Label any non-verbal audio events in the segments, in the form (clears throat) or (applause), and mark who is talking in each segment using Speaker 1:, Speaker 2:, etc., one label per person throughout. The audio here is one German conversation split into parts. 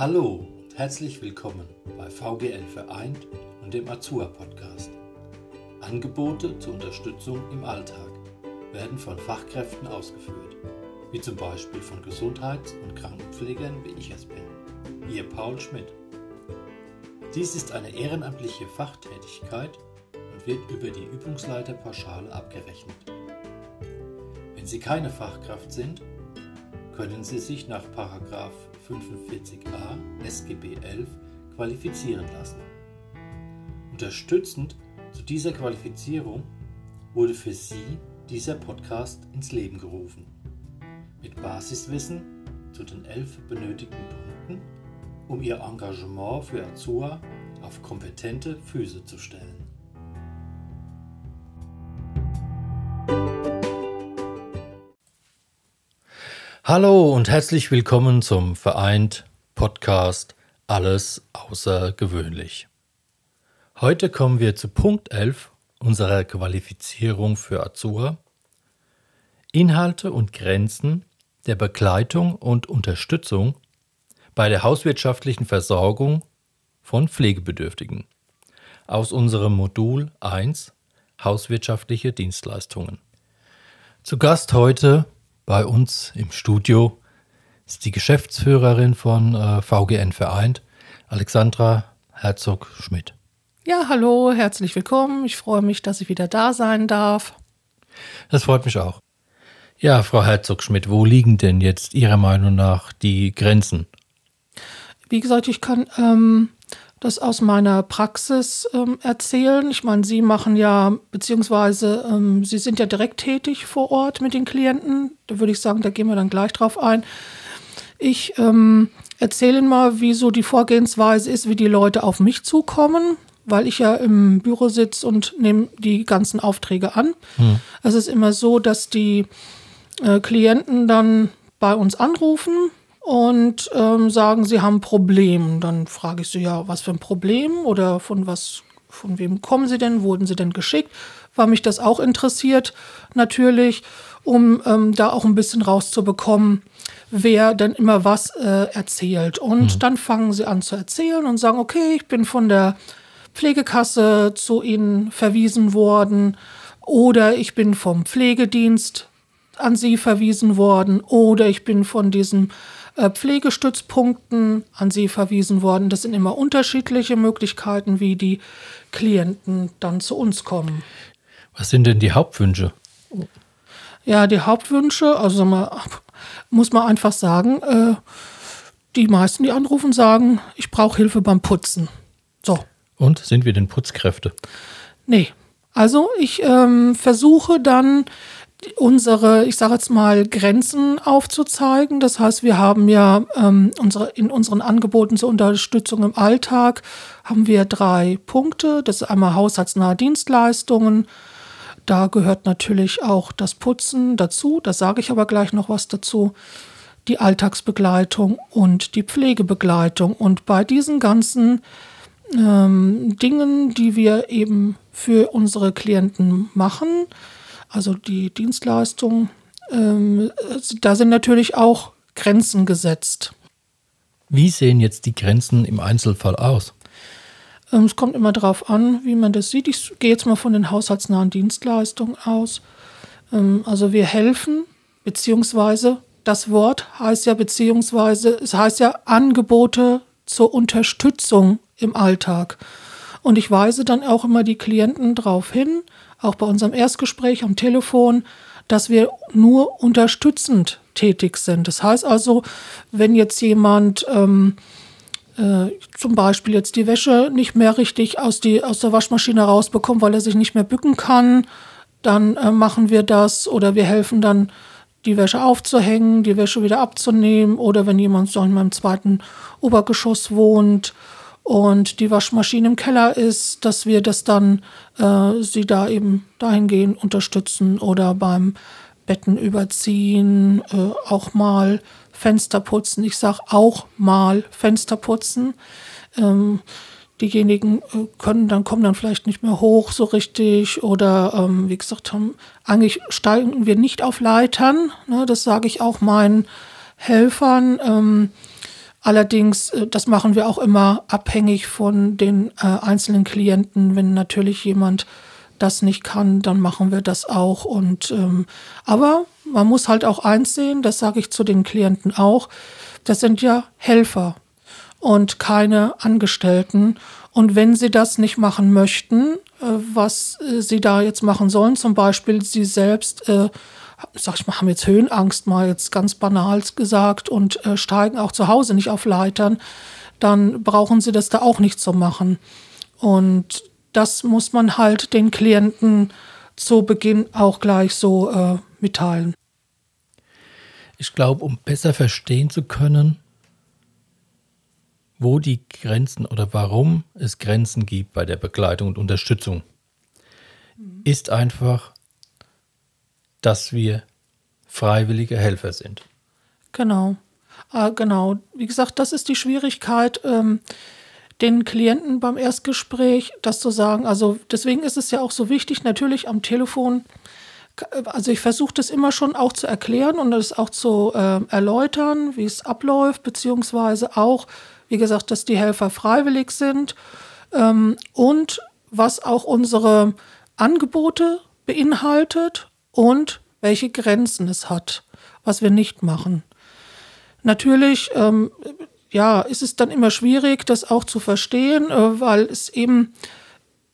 Speaker 1: Hallo und herzlich willkommen bei VGL Vereint und dem Azua Podcast. Angebote zur Unterstützung im Alltag werden von Fachkräften ausgeführt, wie zum Beispiel von Gesundheits- und Krankenpflegern, wie ich es bin, Ihr Paul Schmidt. Dies ist eine ehrenamtliche Fachtätigkeit und wird über die Übungsleiterpauschale abgerechnet. Wenn Sie keine Fachkraft sind, können Sie sich nach 45a SGB 11 qualifizieren lassen. Unterstützend zu dieser Qualifizierung wurde für Sie dieser Podcast ins Leben gerufen. Mit Basiswissen zu den elf benötigten Punkten, um Ihr Engagement für Azua auf kompetente Füße zu stellen. Hallo und herzlich willkommen zum Vereint Podcast Alles außergewöhnlich. Heute kommen wir zu Punkt 11 unserer Qualifizierung für Azur. Inhalte und Grenzen der Begleitung und Unterstützung bei der hauswirtschaftlichen Versorgung von Pflegebedürftigen aus unserem Modul 1 Hauswirtschaftliche Dienstleistungen. Zu Gast heute bei uns im Studio ist die Geschäftsführerin von äh, VGN Vereint, Alexandra Herzog-Schmidt.
Speaker 2: Ja, hallo, herzlich willkommen. Ich freue mich, dass ich wieder da sein darf.
Speaker 1: Das freut mich auch. Ja, Frau Herzog-Schmidt, wo liegen denn jetzt Ihrer Meinung nach die Grenzen?
Speaker 2: Wie gesagt, ich kann ähm, das aus meiner Praxis ähm, erzählen. Ich meine, Sie machen ja, beziehungsweise ähm, Sie sind ja direkt tätig vor Ort mit den Klienten. Da würde ich sagen, da gehen wir dann gleich drauf ein. Ich ähm, erzähle Ihnen mal, wie so die Vorgehensweise ist, wie die Leute auf mich zukommen, weil ich ja im Büro sitze und nehme die ganzen Aufträge an. Hm. Es ist immer so, dass die äh, Klienten dann bei uns anrufen, und ähm, sagen, sie haben ein Problem. Dann frage ich sie, ja, was für ein Problem oder von was, von wem kommen sie denn, wurden sie denn geschickt? Weil mich das auch interessiert, natürlich, um ähm, da auch ein bisschen rauszubekommen, wer denn immer was äh, erzählt. Und mhm. dann fangen sie an zu erzählen und sagen, okay, ich bin von der Pflegekasse zu Ihnen verwiesen worden oder ich bin vom Pflegedienst an Sie verwiesen worden oder ich bin von diesem äh, Pflegestützpunkten an sie verwiesen worden. Das sind immer unterschiedliche Möglichkeiten, wie die Klienten dann zu uns kommen.
Speaker 1: Was sind denn die Hauptwünsche?
Speaker 2: Ja, die Hauptwünsche, also man, muss man einfach sagen, äh, die meisten, die anrufen, sagen, ich brauche Hilfe beim Putzen. So.
Speaker 1: Und sind wir denn Putzkräfte?
Speaker 2: Nee. Also ich ähm, versuche dann unsere, ich sage jetzt mal, Grenzen aufzuzeigen. Das heißt, wir haben ja ähm, unsere, in unseren Angeboten zur Unterstützung im Alltag haben wir drei Punkte. Das ist einmal haushaltsnahe Dienstleistungen. Da gehört natürlich auch das Putzen dazu. Da sage ich aber gleich noch was dazu. Die Alltagsbegleitung und die Pflegebegleitung. Und bei diesen ganzen ähm, Dingen, die wir eben für unsere Klienten machen, also die Dienstleistung, ähm, da sind natürlich auch Grenzen gesetzt.
Speaker 1: Wie sehen jetzt die Grenzen im Einzelfall aus?
Speaker 2: Ähm, es kommt immer darauf an, wie man das sieht. Ich gehe jetzt mal von den haushaltsnahen Dienstleistungen aus. Ähm, also wir helfen, beziehungsweise das Wort heißt ja, beziehungsweise es heißt ja Angebote zur Unterstützung im Alltag. Und ich weise dann auch immer die Klienten darauf hin, auch bei unserem Erstgespräch am Telefon, dass wir nur unterstützend tätig sind. Das heißt also, wenn jetzt jemand ähm, äh, zum Beispiel jetzt die Wäsche nicht mehr richtig aus, die, aus der Waschmaschine rausbekommt, weil er sich nicht mehr bücken kann, dann äh, machen wir das oder wir helfen dann, die Wäsche aufzuhängen, die Wäsche wieder abzunehmen oder wenn jemand so in meinem zweiten Obergeschoss wohnt und die Waschmaschine im Keller ist, dass wir das dann äh, sie da eben dahingehend unterstützen oder beim Betten überziehen, äh, auch mal Fenster putzen. Ich sage auch mal Fenster putzen. Ähm, diejenigen äh, können dann kommen dann vielleicht nicht mehr hoch so richtig oder ähm, wie gesagt haben eigentlich steigen wir nicht auf Leitern. Ne, das sage ich auch meinen Helfern. Ähm, Allerdings, äh, das machen wir auch immer abhängig von den äh, einzelnen Klienten. Wenn natürlich jemand das nicht kann, dann machen wir das auch. Und ähm, aber man muss halt auch eins sehen, das sage ich zu den Klienten auch, das sind ja Helfer und keine Angestellten. Und wenn sie das nicht machen möchten, äh, was äh, sie da jetzt machen sollen, zum Beispiel sie selbst äh, sag ich mal, haben jetzt Höhenangst, mal jetzt ganz banal gesagt, und äh, steigen auch zu Hause nicht auf Leitern, dann brauchen sie das da auch nicht zu machen. Und das muss man halt den Klienten zu Beginn auch gleich so äh, mitteilen.
Speaker 1: Ich glaube, um besser verstehen zu können, wo die Grenzen oder warum es Grenzen gibt bei der Begleitung und Unterstützung, mhm. ist einfach dass wir freiwillige Helfer sind.
Speaker 2: Genau. Äh, genau. Wie gesagt, das ist die Schwierigkeit, ähm, den Klienten beim Erstgespräch das zu sagen. Also deswegen ist es ja auch so wichtig, natürlich am Telefon. Also ich versuche das immer schon auch zu erklären und das auch zu äh, erläutern, wie es abläuft, beziehungsweise auch, wie gesagt, dass die Helfer freiwillig sind ähm, und was auch unsere Angebote beinhaltet und welche Grenzen es hat, was wir nicht machen. Natürlich, ähm, ja, ist es dann immer schwierig, das auch zu verstehen, äh, weil es eben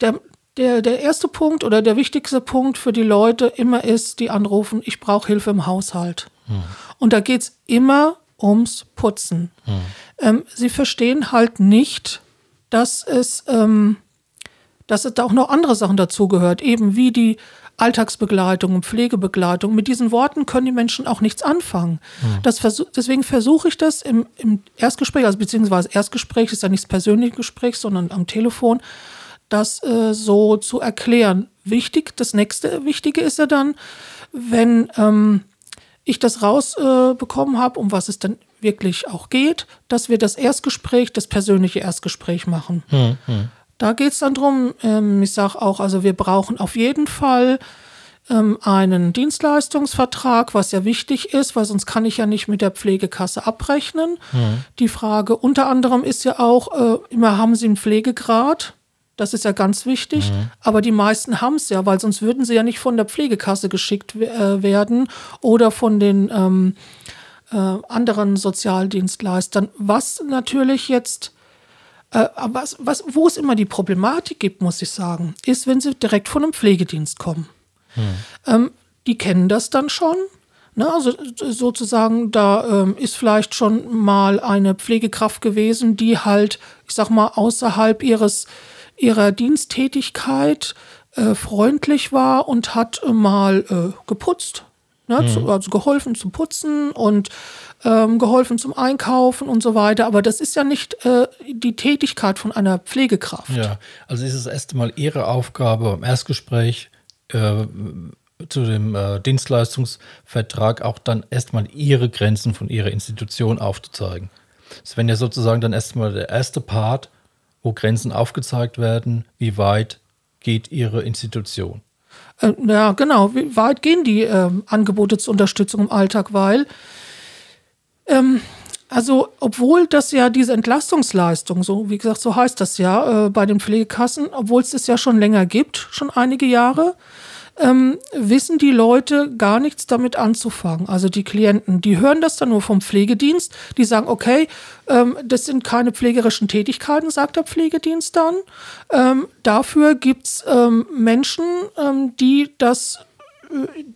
Speaker 2: der, der, der erste Punkt oder der wichtigste Punkt für die Leute immer ist, die anrufen, ich brauche Hilfe im Haushalt. Hm. Und da geht es immer ums Putzen. Hm. Ähm, sie verstehen halt nicht, dass es, ähm, dass es da auch noch andere Sachen dazugehört, eben wie die Alltagsbegleitung und Pflegebegleitung. Mit diesen Worten können die Menschen auch nichts anfangen. Mhm. Das versuch, deswegen versuche ich das im, im, Erstgespräch, also beziehungsweise Erstgespräch ist ja nicht das persönliche Gespräch, sondern am Telefon, das äh, so zu erklären. Wichtig, das nächste Wichtige ist ja dann, wenn ähm, ich das rausbekommen äh, habe, um was es dann wirklich auch geht, dass wir das Erstgespräch, das persönliche Erstgespräch machen. Mhm. Da geht es dann drum. Ähm, ich sage auch, also wir brauchen auf jeden Fall ähm, einen Dienstleistungsvertrag, was ja wichtig ist, weil sonst kann ich ja nicht mit der Pflegekasse abrechnen. Mhm. Die Frage unter anderem ist ja auch, äh, immer haben Sie einen Pflegegrad? Das ist ja ganz wichtig. Mhm. Aber die meisten haben es ja, weil sonst würden sie ja nicht von der Pflegekasse geschickt äh, werden oder von den ähm, äh, anderen Sozialdienstleistern. Was natürlich jetzt aber was, was, wo es immer die Problematik gibt, muss ich sagen, ist, wenn sie direkt von einem Pflegedienst kommen. Hm. Ähm, die kennen das dann schon. Ne? Also sozusagen, da ähm, ist vielleicht schon mal eine Pflegekraft gewesen, die halt, ich sag mal, außerhalb ihres, ihrer Diensttätigkeit äh, freundlich war und hat äh, mal äh, geputzt. Ne? Mhm. Zu, also geholfen zu putzen und ähm, geholfen zum Einkaufen und so weiter. Aber das ist ja nicht äh, die Tätigkeit von einer Pflegekraft.
Speaker 1: Ja, also ist es erst einmal Ihre Aufgabe im Erstgespräch äh, zu dem äh, Dienstleistungsvertrag auch dann erstmal Ihre Grenzen von Ihrer Institution aufzuzeigen. Das wäre ja sozusagen dann erstmal der erste Part, wo Grenzen aufgezeigt werden, wie weit geht Ihre Institution.
Speaker 2: Äh, ja, genau. Wie weit gehen die äh, Angebote zur Unterstützung im Alltag? Weil ähm, also, obwohl das ja diese Entlastungsleistung, so wie gesagt, so heißt das ja äh, bei den Pflegekassen, obwohl es das ja schon länger gibt, schon einige Jahre, ähm, wissen die Leute gar nichts damit anzufangen. Also die Klienten, die hören das dann nur vom Pflegedienst, die sagen, okay, ähm, das sind keine pflegerischen Tätigkeiten, sagt der Pflegedienst dann. Ähm, dafür gibt es ähm, Menschen, ähm, die das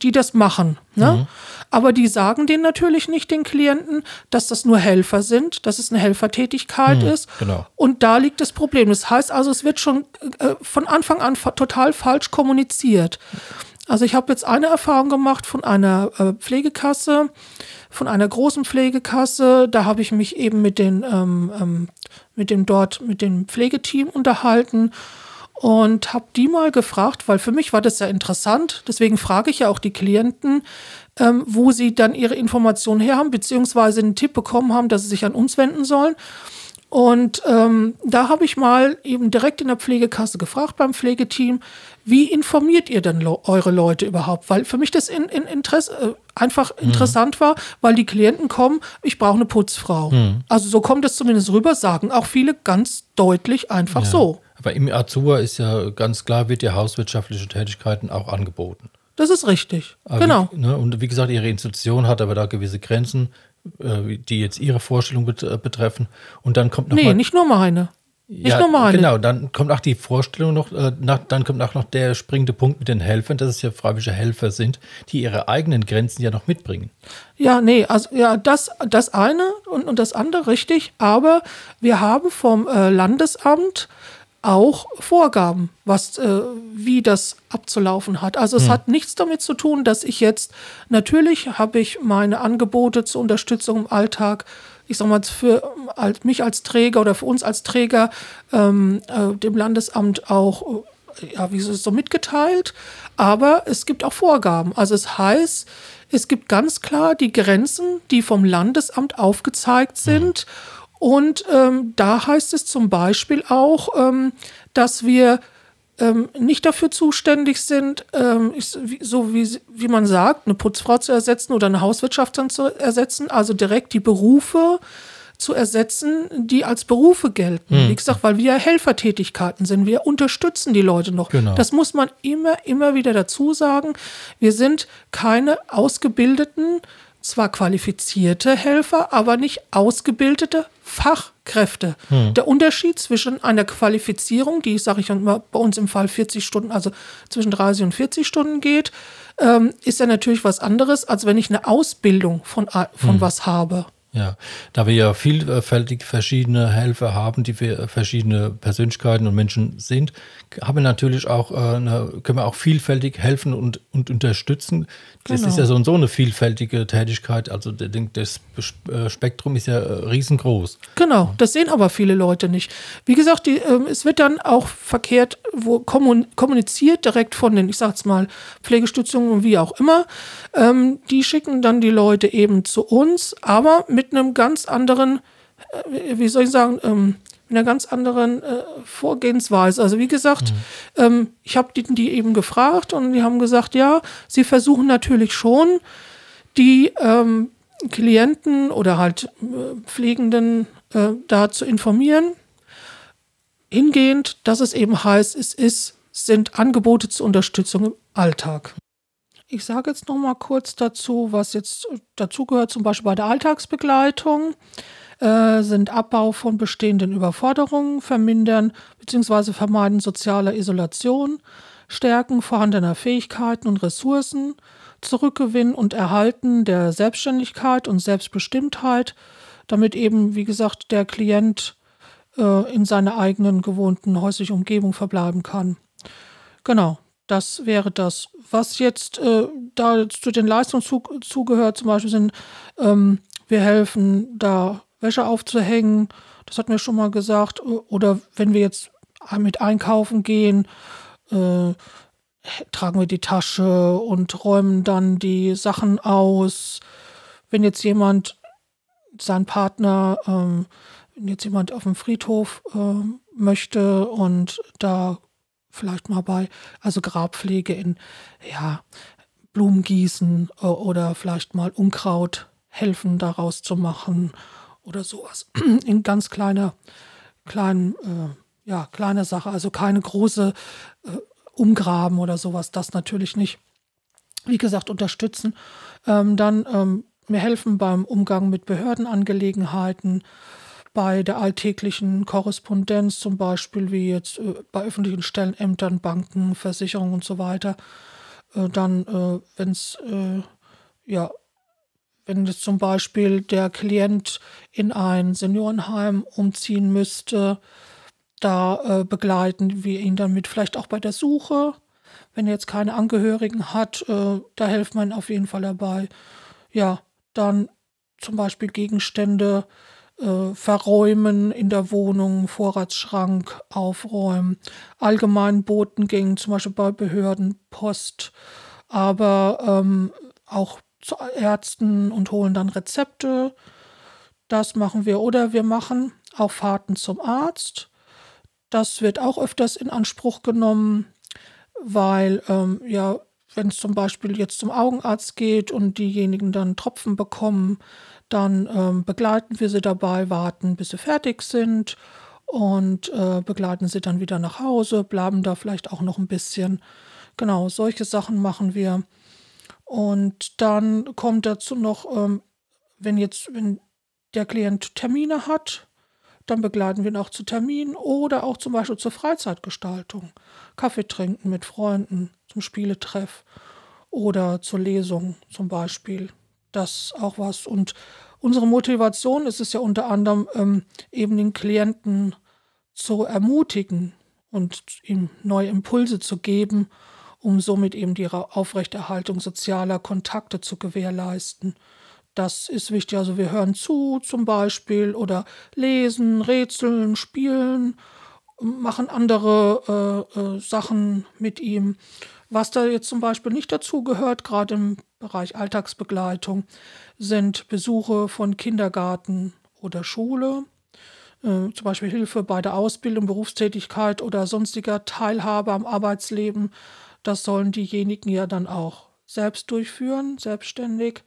Speaker 2: die das machen. Ne? Mhm. Aber die sagen denen natürlich nicht, den Klienten, dass das nur Helfer sind, dass es eine Helfertätigkeit mhm, ist. Genau. Und da liegt das Problem. Das heißt also, es wird schon äh, von Anfang an total falsch kommuniziert. Also ich habe jetzt eine Erfahrung gemacht von einer äh, Pflegekasse, von einer großen Pflegekasse. Da habe ich mich eben mit den, ähm, ähm, mit dem dort, mit dem Pflegeteam unterhalten und habe die mal gefragt, weil für mich war das ja interessant. Deswegen frage ich ja auch die Klienten, ähm, wo sie dann ihre Informationen her haben, beziehungsweise einen Tipp bekommen haben, dass sie sich an uns wenden sollen. Und ähm, da habe ich mal eben direkt in der Pflegekasse gefragt beim Pflegeteam, wie informiert ihr denn eure Leute überhaupt? Weil für mich das in, in Interesse, äh, einfach mhm. interessant war, weil die Klienten kommen, ich brauche eine Putzfrau. Mhm. Also so kommt es zumindest rüber, sagen auch viele ganz deutlich einfach ja. so.
Speaker 1: Aber im Azur ist ja ganz klar, wird ja hauswirtschaftliche Tätigkeiten auch angeboten.
Speaker 2: Das ist richtig.
Speaker 1: Aber
Speaker 2: genau.
Speaker 1: Wie, ne, und wie gesagt, ihre Institution hat aber da gewisse Grenzen. Äh, die jetzt Ihre Vorstellung äh, betreffen. Und dann kommt noch
Speaker 2: Nee, mal, nicht nur meine.
Speaker 1: Nicht ja, nur meine. Genau, dann kommt auch die Vorstellung noch, äh, nach, dann kommt auch noch der springende Punkt mit den Helfern, dass es ja freiwillige Helfer sind, die ihre eigenen Grenzen ja noch mitbringen.
Speaker 2: Ja, nee, also ja, das, das eine und, und das andere richtig, aber wir haben vom äh, Landesamt auch Vorgaben, was, äh, wie das abzulaufen hat. Also es hm. hat nichts damit zu tun, dass ich jetzt, natürlich habe ich meine Angebote zur Unterstützung im Alltag, ich sag mal, für mich als Träger oder für uns als Träger ähm, äh, dem Landesamt auch, äh, ja, wie ist es so mitgeteilt. Aber es gibt auch Vorgaben. Also es heißt, es gibt ganz klar die Grenzen, die vom Landesamt aufgezeigt hm. sind. Hm und ähm, da heißt es zum Beispiel auch, ähm, dass wir ähm, nicht dafür zuständig sind, ähm, so wie, wie man sagt, eine Putzfrau zu ersetzen oder eine Hauswirtschaft zu ersetzen, also direkt die Berufe zu ersetzen, die als Berufe gelten. Hm. Wie gesagt, weil wir Helfertätigkeiten sind. Wir unterstützen die Leute noch. Genau. Das muss man immer, immer wieder dazu sagen. Wir sind keine ausgebildeten zwar qualifizierte Helfer, aber nicht ausgebildete Fachkräfte. Hm. Der Unterschied zwischen einer Qualifizierung, die, sage ich mal, bei uns im Fall 40 Stunden, also zwischen 30 und 40 Stunden geht, ähm, ist ja natürlich was anderes, als wenn ich eine Ausbildung von, von hm. was habe.
Speaker 1: Ja, da wir ja vielfältig verschiedene Helfer haben, die für verschiedene Persönlichkeiten und Menschen sind, haben wir natürlich auch äh, eine, können wir auch vielfältig helfen und, und unterstützen. Das genau. ist ja so und so eine vielfältige Tätigkeit. Also das äh, Spektrum ist ja äh, riesengroß.
Speaker 2: Genau, das sehen aber viele Leute nicht. Wie gesagt, die, äh, es wird dann auch verkehrt wo kommuniziert direkt von den, ich sag's mal, Pflegestützungen und wie auch immer. Ähm, die schicken dann die Leute eben zu uns, aber mit einem ganz anderen, äh, wie soll ich sagen, ähm, mit einer ganz anderen äh, Vorgehensweise. Also wie gesagt, mhm. ähm, ich habe die, die eben gefragt und die haben gesagt, ja, sie versuchen natürlich schon, die ähm, Klienten oder halt äh, Pflegenden äh, da zu informieren. Hingehend, dass es eben heißt, es ist, sind Angebote zur Unterstützung im Alltag. Ich sage jetzt noch mal kurz dazu, was jetzt dazugehört, zum Beispiel bei der Alltagsbegleitung. Äh, sind Abbau von bestehenden Überforderungen, Vermindern bzw. Vermeiden sozialer Isolation, Stärken vorhandener Fähigkeiten und Ressourcen, Zurückgewinnen und Erhalten der Selbstständigkeit und Selbstbestimmtheit, damit eben, wie gesagt, der Klient äh, in seiner eigenen gewohnten häuslichen Umgebung verbleiben kann. Genau, das wäre das. Was jetzt äh, da zu den Leistungen zu, zugehört, zum Beispiel sind, ähm, wir helfen da Wäsche aufzuhängen. Das hatten wir schon mal gesagt. Oder wenn wir jetzt mit einkaufen gehen, äh, tragen wir die Tasche und räumen dann die Sachen aus. Wenn jetzt jemand, sein Partner, ähm, wenn jetzt jemand auf dem Friedhof äh, möchte und da vielleicht mal bei, also Grabpflege in, ja, Blumen gießen äh, oder vielleicht mal Unkraut helfen daraus zu machen oder sowas. (clears throat) In ganz kleiner, kleinen, äh, ja, kleine Sache, also keine große äh, Umgraben oder sowas, das natürlich nicht. Wie gesagt, unterstützen. Ähm, dann ähm, mir helfen beim Umgang mit Behördenangelegenheiten, bei der alltäglichen Korrespondenz, zum Beispiel wie jetzt äh, bei öffentlichen Stellen, Ämtern, Banken, Versicherungen und so weiter. Äh, dann, äh, wenn es äh, ja wenn jetzt zum Beispiel der Klient in ein Seniorenheim umziehen müsste, da äh, begleiten wir ihn damit vielleicht auch bei der Suche. Wenn er jetzt keine Angehörigen hat, äh, da wir ihm auf jeden Fall dabei. Ja, dann zum Beispiel Gegenstände äh, verräumen in der Wohnung, Vorratsschrank aufräumen, allgemein Botengängen, zum Beispiel bei Behörden, Post, aber ähm, auch zu Ärzten und holen dann Rezepte. Das machen wir. Oder wir machen, auch Fahrten zum Arzt. Das wird auch öfters in Anspruch genommen, weil ähm, ja, wenn es zum Beispiel jetzt zum Augenarzt geht und diejenigen dann Tropfen bekommen, dann ähm, begleiten wir sie dabei, warten, bis sie fertig sind und äh, begleiten sie dann wieder nach Hause, bleiben da vielleicht auch noch ein bisschen. Genau, solche Sachen machen wir. Und dann kommt dazu noch, ähm, wenn jetzt, wenn der Klient Termine hat, dann begleiten wir ihn auch zu Terminen oder auch zum Beispiel zur Freizeitgestaltung. Kaffee trinken mit Freunden, zum Spieletreff oder zur Lesung zum Beispiel. Das auch was. Und unsere Motivation ist es ja unter anderem, ähm, eben den Klienten zu ermutigen und ihm neue Impulse zu geben, um somit eben die Aufrechterhaltung sozialer Kontakte zu gewährleisten. Das ist wichtig. Also wir hören zu zum Beispiel oder lesen, rätseln, spielen, machen andere äh, äh, Sachen mit ihm. Was da jetzt zum Beispiel nicht dazu gehört, gerade im Bereich Alltagsbegleitung, sind Besuche von Kindergarten oder Schule, äh, zum Beispiel Hilfe bei der Ausbildung, Berufstätigkeit oder sonstiger Teilhabe am Arbeitsleben. Das sollen diejenigen ja dann auch selbst durchführen, selbstständig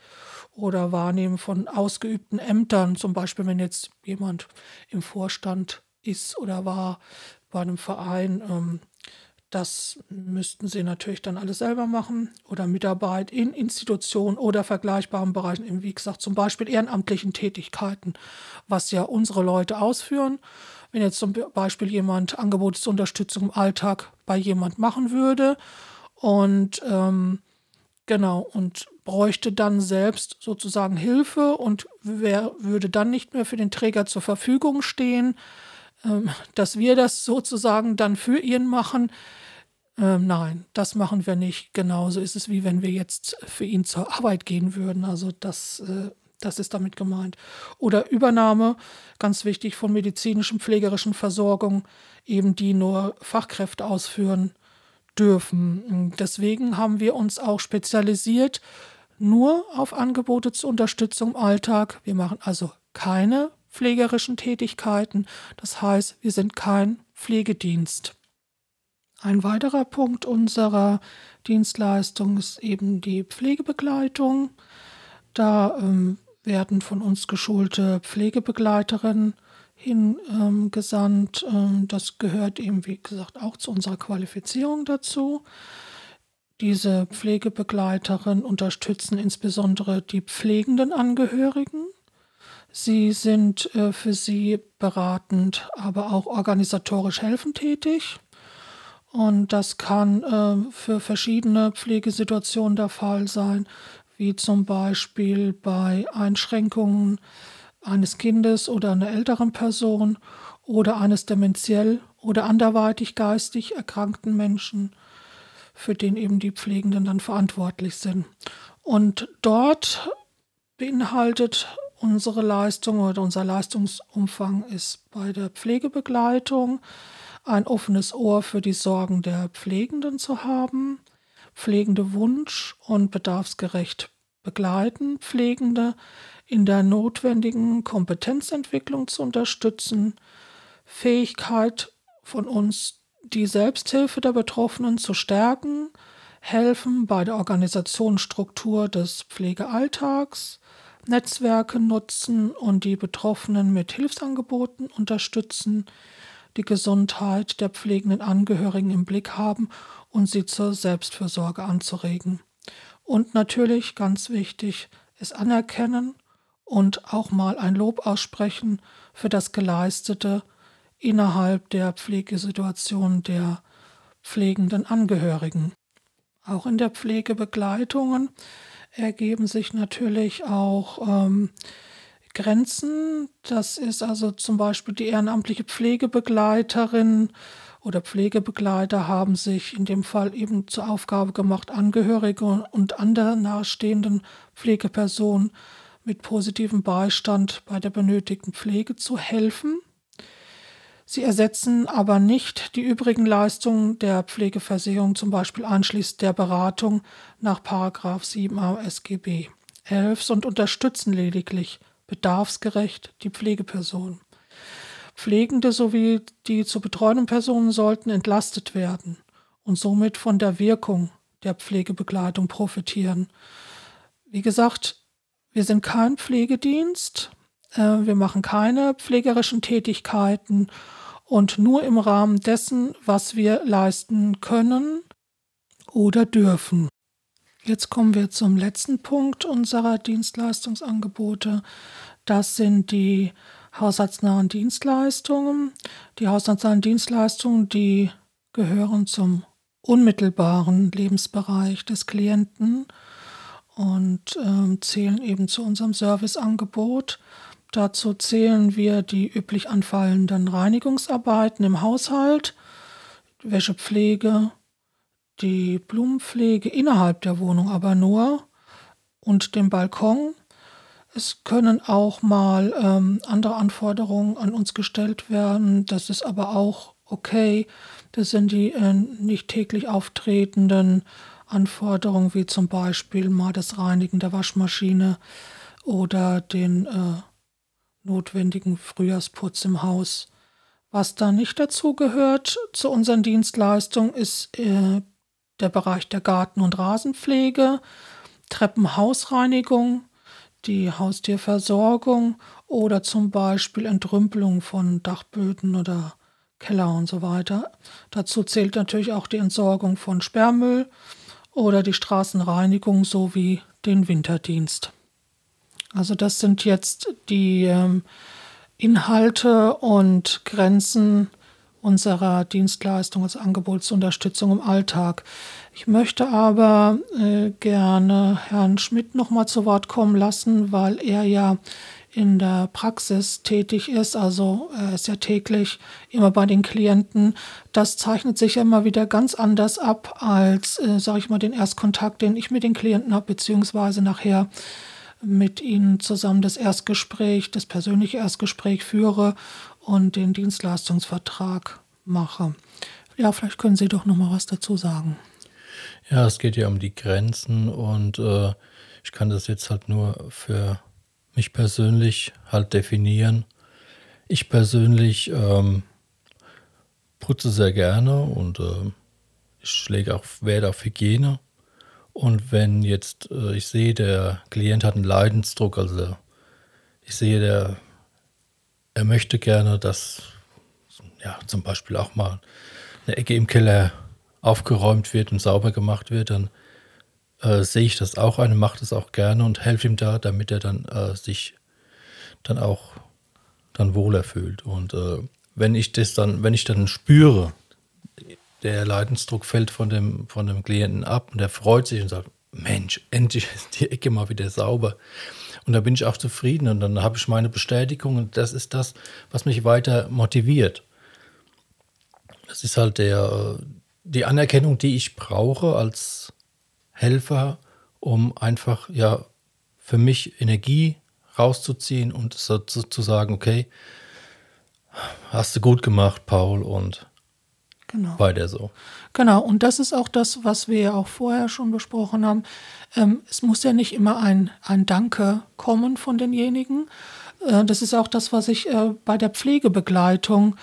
Speaker 2: oder Wahrnehmen von ausgeübten Ämtern, zum Beispiel wenn jetzt jemand im Vorstand ist oder war bei einem Verein. Ähm, das müssten sie natürlich dann alles selber machen oder Mitarbeit in Institutionen oder vergleichbaren Bereichen, wie gesagt, zum Beispiel ehrenamtlichen Tätigkeiten, was ja unsere Leute ausführen. Wenn jetzt zum Beispiel jemand Angebotsunterstützung im Alltag bei jemand machen würde und ähm, genau und bräuchte dann selbst sozusagen Hilfe und wer würde dann nicht mehr für den Träger zur Verfügung stehen, ähm, dass wir das sozusagen dann für ihn machen. Ähm, nein, das machen wir nicht. Genauso ist es, wie wenn wir jetzt für ihn zur Arbeit gehen würden. Also das, äh, das ist damit gemeint. Oder Übernahme, ganz wichtig, von medizinischen, pflegerischen Versorgung, eben die nur Fachkräfte ausführen dürfen. Deswegen haben wir uns auch spezialisiert nur auf Angebote zur Unterstützung im Alltag. Wir machen also keine pflegerischen Tätigkeiten. Das heißt, wir sind kein Pflegedienst. Ein weiterer Punkt unserer Dienstleistung ist eben die Pflegebegleitung. Da ähm, werden von uns geschulte Pflegebegleiterinnen hingesandt. Ähm, das gehört eben, wie gesagt, auch zu unserer Qualifizierung dazu. Diese Pflegebegleiterin unterstützen insbesondere die pflegenden Angehörigen. Sie sind äh, für sie beratend, aber auch organisatorisch helfend tätig. Und das kann äh, für verschiedene Pflegesituationen der Fall sein, wie zum Beispiel bei Einschränkungen eines Kindes oder einer älteren Person oder eines dementiell oder anderweitig geistig erkrankten Menschen für den eben die Pflegenden dann verantwortlich sind. Und dort beinhaltet unsere Leistung oder unser Leistungsumfang ist bei der Pflegebegleitung ein offenes Ohr für die Sorgen der Pflegenden zu haben, pflegende Wunsch und bedarfsgerecht begleiten, Pflegende in der notwendigen Kompetenzentwicklung zu unterstützen, Fähigkeit von uns die Selbsthilfe der Betroffenen zu stärken, helfen bei der Organisationsstruktur des Pflegealltags, Netzwerke nutzen und die Betroffenen mit Hilfsangeboten unterstützen, die Gesundheit der pflegenden Angehörigen im Blick haben und sie zur Selbstfürsorge anzuregen. Und natürlich, ganz wichtig, es anerkennen und auch mal ein Lob aussprechen für das Geleistete innerhalb der Pflegesituation der pflegenden Angehörigen. Auch in der Pflegebegleitungen ergeben sich natürlich auch ähm, Grenzen. Das ist also zum Beispiel die ehrenamtliche Pflegebegleiterin oder Pflegebegleiter haben sich in dem Fall eben zur Aufgabe gemacht, Angehörige und andere nahestehenden Pflegepersonen mit positivem Beistand bei der benötigten Pflege zu helfen. Sie ersetzen aber nicht die übrigen Leistungen der Pflegeversicherung, zum Beispiel anschließend der Beratung nach 7a SGB 11 und unterstützen lediglich bedarfsgerecht die Pflegeperson. Pflegende sowie die zu betreuenden Personen sollten entlastet werden und somit von der Wirkung der Pflegebegleitung profitieren. Wie gesagt, wir sind kein Pflegedienst, äh, wir machen keine pflegerischen Tätigkeiten und nur im Rahmen dessen, was wir leisten können oder dürfen. Jetzt kommen wir zum letzten Punkt unserer Dienstleistungsangebote. Das sind die haushaltsnahen Dienstleistungen. Die haushaltsnahen Dienstleistungen, die gehören zum unmittelbaren Lebensbereich des Klienten und äh, zählen eben zu unserem Serviceangebot. Dazu zählen wir die üblich anfallenden Reinigungsarbeiten im Haushalt, Wäschepflege, die Blumenpflege innerhalb der Wohnung aber nur und den Balkon. Es können auch mal ähm, andere Anforderungen an uns gestellt werden. Das ist aber auch okay. Das sind die äh, nicht täglich auftretenden Anforderungen, wie zum Beispiel mal das Reinigen der Waschmaschine oder den äh, notwendigen Frühjahrsputz im Haus. Was da nicht dazu gehört zu unseren Dienstleistungen, ist äh, der Bereich der Garten- und Rasenpflege, Treppenhausreinigung, die Haustierversorgung oder zum Beispiel Entrümpelung von Dachböden oder Keller und so weiter. Dazu zählt natürlich auch die Entsorgung von Sperrmüll oder die Straßenreinigung sowie den Winterdienst. Also das sind jetzt die ähm, Inhalte und Grenzen unserer Dienstleistung, also Angebotsunterstützung im Alltag. Ich möchte aber äh, gerne Herrn Schmidt noch mal zu Wort kommen lassen, weil er ja in der Praxis tätig ist, also er ist ja täglich immer bei den Klienten. Das zeichnet sich ja immer wieder ganz anders ab als, äh, sage ich mal, den Erstkontakt, den ich mit den Klienten habe, beziehungsweise nachher mit ihnen zusammen das Erstgespräch, das persönliche Erstgespräch führe und den Dienstleistungsvertrag mache. Ja, vielleicht können Sie doch noch mal was dazu sagen.
Speaker 1: Ja, es geht ja um die Grenzen und äh, ich kann das jetzt halt nur für mich persönlich halt definieren. Ich persönlich ähm, putze sehr gerne und äh, ich schläge auch Wert auf Hygiene. Und wenn jetzt äh, ich sehe, der Klient hat einen Leidensdruck, also ich sehe, der er möchte gerne, dass ja zum Beispiel auch mal eine Ecke im Keller aufgeräumt wird und sauber gemacht wird, dann äh, sehe ich das auch ein, mache das auch gerne und helfe ihm da, damit er dann äh, sich dann auch dann wohler fühlt. Und äh, wenn ich das dann, wenn ich dann spüre, der Leidensdruck fällt von dem, von dem Klienten ab und er freut sich und sagt, Mensch, endlich ist die Ecke mal wieder sauber. Und da bin ich auch zufrieden und dann habe ich meine Bestätigung und das ist das, was mich weiter motiviert. Das ist halt der, die Anerkennung, die ich brauche als Helfer, um einfach ja für mich Energie rauszuziehen und so zu sagen, okay, hast du gut gemacht, Paul, und genau. weiter so.
Speaker 2: Genau, und das ist auch das, was wir ja auch vorher schon besprochen haben. Ähm, es muss ja nicht immer ein, ein Danke kommen von denjenigen. Äh, das ist auch das, was ich äh, bei der Pflegebegleitung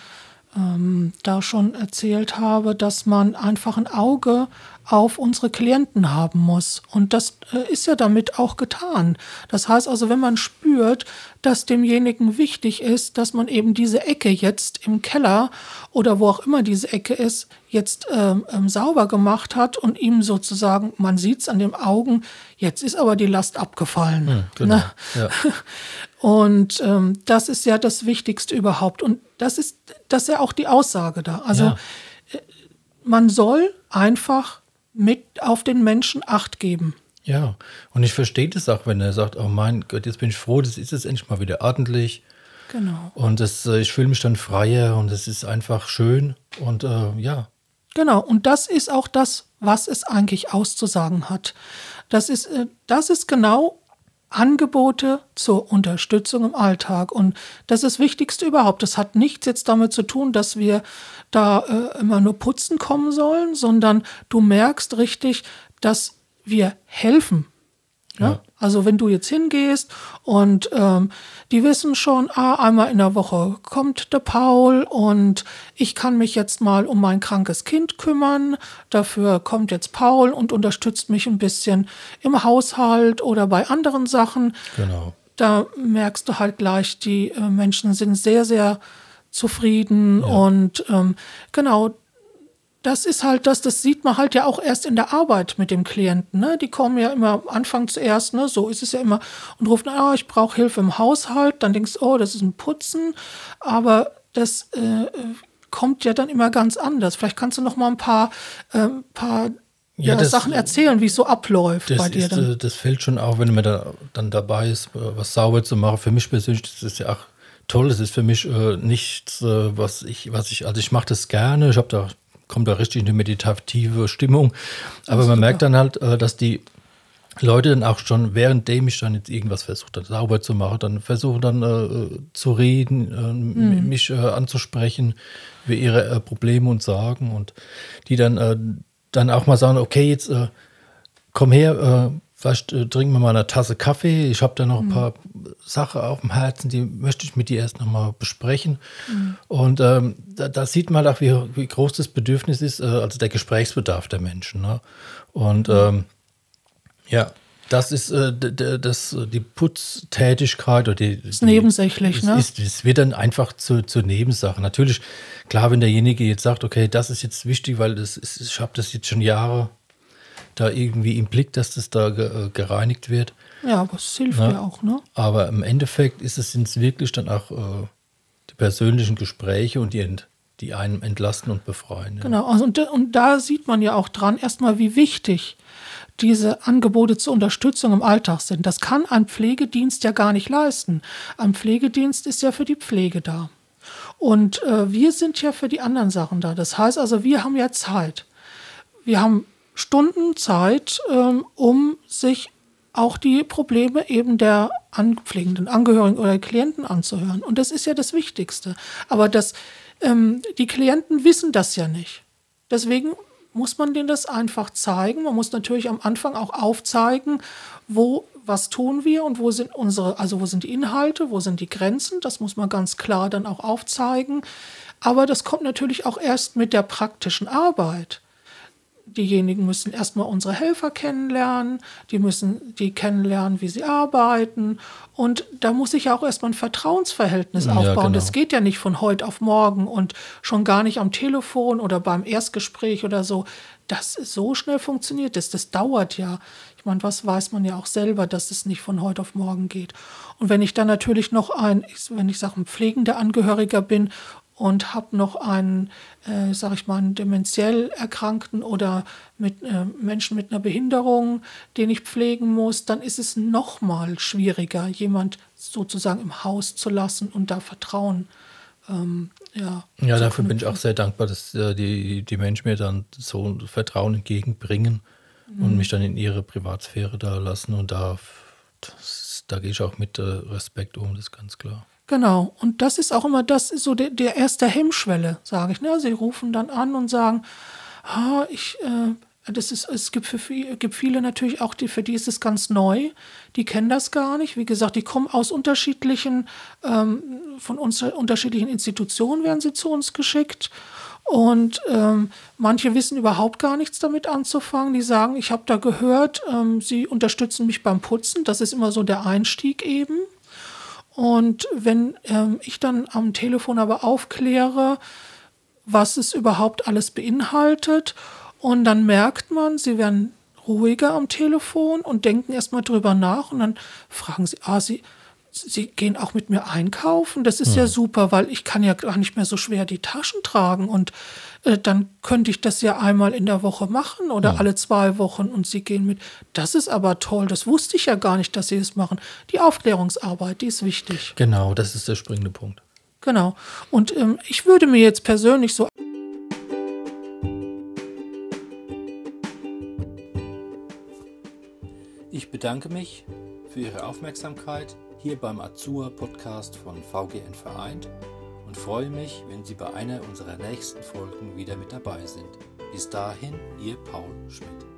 Speaker 2: ähm, da schon erzählt habe, dass man einfach ein Auge auf unsere Klienten haben muss. Und das äh, ist ja damit auch getan. Das heißt also, wenn man spürt, dass demjenigen wichtig ist, dass man eben diese Ecke jetzt im Keller oder wo auch immer diese Ecke ist, jetzt ähm, ähm, sauber gemacht hat und ihm sozusagen, man sieht es an den Augen, jetzt ist aber die Last abgefallen. Hm, genau. Ne? Ja. (laughs) Und ähm, das ist ja das Wichtigste überhaupt. Und das ist, das ist ja auch die Aussage da. Also ja. Äh, man soll einfach mit auf den Menschen Acht geben.
Speaker 1: Ja, und ich verstehe das auch, wenn er sagt, oh mein Gott, jetzt bin ich froh, das ist jetzt endlich mal wieder ordentlich. Genau. Und das, äh, ich fühle mich dann freier und es ist einfach schön und äh, ja.
Speaker 2: Genau, und das ist auch das, was es eigentlich auszusagen hat. Das ist, äh, das ist genau Angebote zur Unterstützung im Alltag. Und das ist das Wichtigste überhaupt. Das hat nichts jetzt damit zu tun, dass wir da äh, immer nur putzen kommen sollen, sondern du merkst richtig, dass wir helfen. Ne?
Speaker 1: Ja.
Speaker 2: Also wenn du jetzt hingehst und ähm, die wissen schon, ah, einmal in der Woche kommt der Paul und ich kann mich jetzt mal um mein krankes Kind kümmern. Dafür kommt jetzt Paul und unterstützt mich ein bisschen im Haushalt oder bei anderen Sachen.
Speaker 1: Genau.
Speaker 2: Da merkst du halt gleich, die äh, Menschen sind sehr, sehr zufrieden und ähm, genau das ist halt das, das sieht man halt ja auch erst in der Arbeit mit dem Klienten. Ne? Die kommen ja immer am Anfang zuerst, ne? so ist es ja immer, und rufen, ah, ich brauche Hilfe im Haushalt. Dann denkst du, oh, das ist ein Putzen. Aber das äh, äh, kommt ja dann immer ganz anders. Vielleicht kannst du noch mal ein paar, äh, paar
Speaker 1: Ja,
Speaker 2: ja,
Speaker 1: das-
Speaker 2: Sachen erzählen, wie es so abläuft bei dir
Speaker 1: ist,
Speaker 2: dann.
Speaker 1: äh, das fällt schon auch, wenn man da dann dabei ist, äh, was sauber zu machen. Für mich persönlich das ist ja auch toll. Das ist für mich äh, nichts, äh, was ich, was ich, also ich mache das gerne. Ich habe da kommt da richtig in die meditative Stimmung. Aber man merkt dann halt, äh, dass die Leute dann auch schon, währenddem ich dann jetzt irgendwas versuche, dann sauber zu machen, dann versuchen dann äh, zu reden, äh, m- mich äh, anzusprechen über ihre äh, Probleme und Sorgen und die dann, äh, dann auch mal sagen, okay, jetzt komm her, äh, vielleicht äh, trinken wir mal eine Tasse Kaffee. Ich habe da noch ein paar Sachen auf dem Herzen, die möchte ich mit dir erst nochmal besprechen. Und ähm, da, da sieht man auch, wie, wie groß das Bedürfnis ist, äh, also der Gesprächsbedarf der Menschen. Ne? Und ähm, ja, das ist äh, das, äh, die Putztätigkeit oder die.
Speaker 2: Ist nebensächlich,
Speaker 1: es
Speaker 2: ne?
Speaker 1: Ist, es wird dann einfach zur, zur Nebensache. Natürlich, klar, wenn derjenige jetzt sagt, okay, das ist jetzt wichtig, weil das ist, ich habe das jetzt schon Jahre da irgendwie im Blick, dass das da äh, gereinigt wird.
Speaker 2: ja, aber es hilft
Speaker 1: Ja.
Speaker 2: ja auch, ne?
Speaker 1: Aber im Endeffekt ist es, sind es wirklich dann auch äh, die persönlichen Gespräche und die, die einem entlasten und befreien. Ja.
Speaker 2: Genau, also und, da- und da sieht man ja auch dran, erstmal, wie wichtig diese Angebote zur Unterstützung im Alltag sind. Das kann ein Pflegedienst ja gar nicht leisten. Ein Pflegedienst ist ja für die Pflege da. Und äh, wir sind ja für die anderen Sachen da. Das heißt also, wir haben ja Zeit. Wir haben Stunden Zeit, ähm, um sich auch die Probleme eben der anpflegenden Angehörigen oder Klienten anzuhören. Und das ist ja das Wichtigste. Aber das, ähm, die Klienten wissen das ja nicht. Deswegen muss man denen das einfach zeigen. Man muss natürlich am Anfang auch aufzeigen, wo, was tun wir und wo sind unsere, also wo sind die Inhalte, wo sind die Grenzen. Das muss man ganz klar dann auch aufzeigen. Aber das kommt natürlich auch erst mit der praktischen Arbeit diejenigen müssen erstmal unsere Helfer kennenlernen, die müssen die kennenlernen, wie sie arbeiten. Und da muss ich ja auch erstmal ein Vertrauensverhältnis
Speaker 1: Ja,
Speaker 2: aufbauen.
Speaker 1: genau.
Speaker 2: Das geht ja nicht von heute auf morgen und schon gar nicht am Telefon oder beim Erstgespräch oder so. Das so schnell funktioniert das. Das dauert ja. Ich meine, was weiß man ja auch selber, dass es nicht von heute auf morgen geht. Und wenn ich dann natürlich noch ein, wenn ich sage, ein pflegender Angehöriger bin und habe noch einen, äh, sage ich mal, einen dementiell Erkrankten oder mit äh, Menschen mit einer Behinderung, den ich pflegen muss, dann ist es noch mal schwieriger, jemand sozusagen im Haus zu lassen und da Vertrauen. Ähm, ja,
Speaker 1: Ja, dafür bin ich auch sehr dankbar, dass äh, die, die Menschen mir dann so Vertrauen entgegenbringen
Speaker 2: Mhm.
Speaker 1: und mich dann in ihre Privatsphäre da lassen. Und da, das, da gehe ich auch mit äh, Respekt um, das ist ganz klar.
Speaker 2: Genau. Und das ist auch immer das so der, der erste Hemmschwelle, sage ich. Ne? Sie rufen dann an und sagen, ah, ich, äh, das ist, es gibt für viele, gibt viele natürlich auch, die, für die ist es ganz neu. Die kennen das gar nicht. Wie gesagt, die kommen aus unterschiedlichen, ähm, von uns unterschiedlichen Institutionen werden sie zu uns geschickt. Und ähm, manche wissen überhaupt gar nichts damit anzufangen. Die sagen, ich habe da gehört, ähm, sie unterstützen mich beim Putzen. Das ist immer so der Einstieg eben. Und wenn ähm, ich dann am Telefon aber aufkläre, was es überhaupt alles beinhaltet, und dann merkt man, sie werden ruhiger am Telefon und denken erstmal drüber nach und dann fragen sie, ah, sie, sie gehen auch mit mir einkaufen. Das ist ja super, weil ich kann ja gar nicht mehr so schwer die Taschen tragen und äh, dann könnte ich das ja einmal in der Woche machen oder alle zwei Wochen und sie gehen mit. Das ist aber toll. Das wusste ich ja gar nicht, dass sie es machen. Die Aufklärungsarbeit, die ist wichtig.
Speaker 1: Genau, das ist der springende Punkt.
Speaker 2: Genau. Und ähm, ich würde mir jetzt persönlich so
Speaker 1: Ich bedanke mich für Ihre Aufmerksamkeit hier beim Azur Podcast von VGN Vereint und freue mich, wenn Sie bei einer unserer nächsten Folgen wieder mit dabei sind. Bis dahin, Ihr Paul Schmidt.